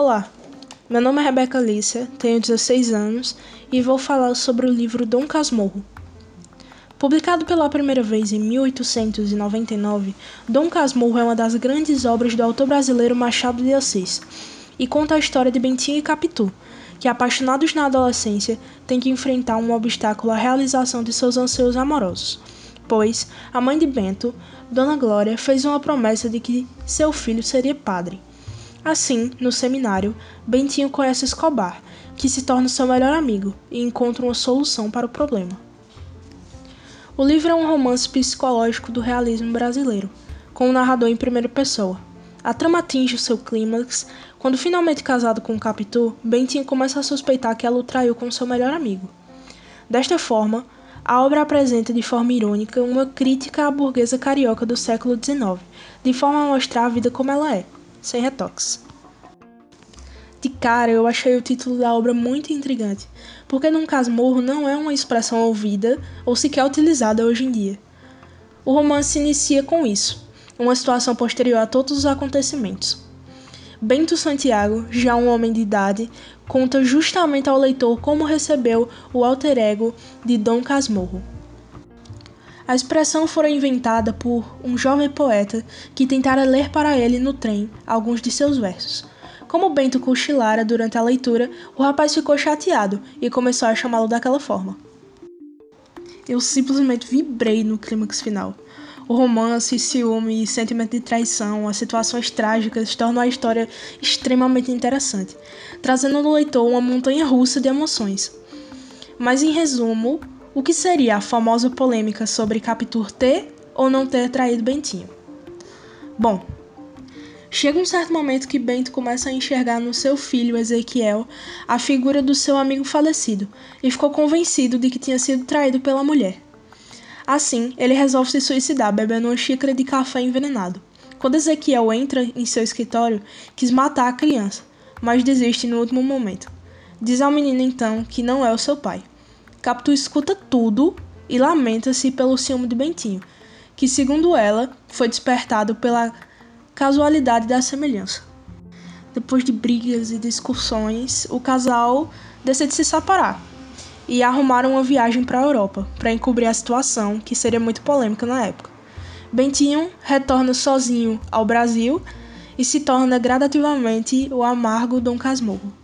Olá, meu nome é Rebeca Alicia, tenho 16 anos e vou falar sobre o livro Dom Casmurro. Publicado pela primeira vez em 1899, Dom Casmurro é uma das grandes obras do autor brasileiro Machado de Assis e conta a história de Bentinho e Capitu, que, apaixonados na adolescência, têm que enfrentar um obstáculo à realização de seus anseios amorosos, pois a mãe de Bento, Dona Glória, fez uma promessa de que seu filho seria padre. Assim, no seminário, Bentinho conhece Escobar, que se torna seu melhor amigo e encontra uma solução para o problema. O livro é um romance psicológico do realismo brasileiro, com o narrador em primeira pessoa. A trama atinge o seu clímax quando, finalmente casado com Capitu, Bentinho começa a suspeitar que ela o traiu com seu melhor amigo. Desta forma, a obra apresenta de forma irônica uma crítica à burguesa carioca do século XIX, de forma a mostrar a vida como ela é sem retoques. De cara, eu achei o título da obra muito intrigante, porque num casmurro não é uma expressão ouvida ou sequer utilizada hoje em dia. O romance inicia com isso, uma situação posterior a todos os acontecimentos. Bento Santiago, já um homem de idade, conta justamente ao leitor como recebeu o alter ego de Dom Casmurro. A expressão fora inventada por um jovem poeta que tentara ler para ele no trem alguns de seus versos. Como Bento cochilara durante a leitura, o rapaz ficou chateado e começou a chamá-lo daquela forma. Eu simplesmente vibrei no clímax final. O romance, ciúme e sentimento de traição, as situações trágicas tornam a história extremamente interessante, trazendo no leitor uma montanha russa de emoções. Mas em resumo, o que seria a famosa polêmica sobre Capitur ter ou não ter traído Bentinho? Bom, chega um certo momento que Bento começa a enxergar no seu filho Ezequiel a figura do seu amigo falecido e ficou convencido de que tinha sido traído pela mulher. Assim, ele resolve se suicidar bebendo uma xícara de café envenenado. Quando Ezequiel entra em seu escritório, quis matar a criança, mas desiste no último momento. Diz ao menino então que não é o seu pai. Capitu escuta tudo e lamenta-se pelo ciúme de Bentinho, que, segundo ela, foi despertado pela casualidade da semelhança. Depois de brigas e discussões, o casal decide se separar e arrumar uma viagem para a Europa para encobrir a situação, que seria muito polêmica na época. Bentinho retorna sozinho ao Brasil e se torna gradativamente o amargo Dom Casmurro.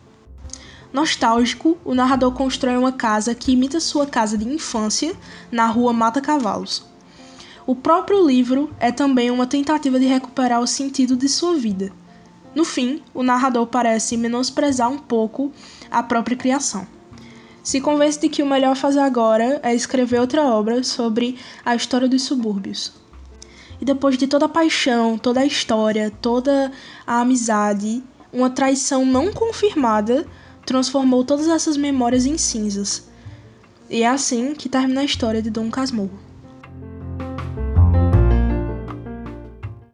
Nostálgico, o narrador constrói uma casa que imita sua casa de infância na rua Mata Cavalos. O próprio livro é também uma tentativa de recuperar o sentido de sua vida. No fim, o narrador parece menosprezar um pouco a própria criação. Se convence de que o melhor a fazer agora é escrever outra obra sobre a história dos subúrbios. E depois de toda a paixão, toda a história, toda a amizade, uma traição não confirmada transformou todas essas memórias em cinzas. E é assim que termina a história de Dom Casmurro.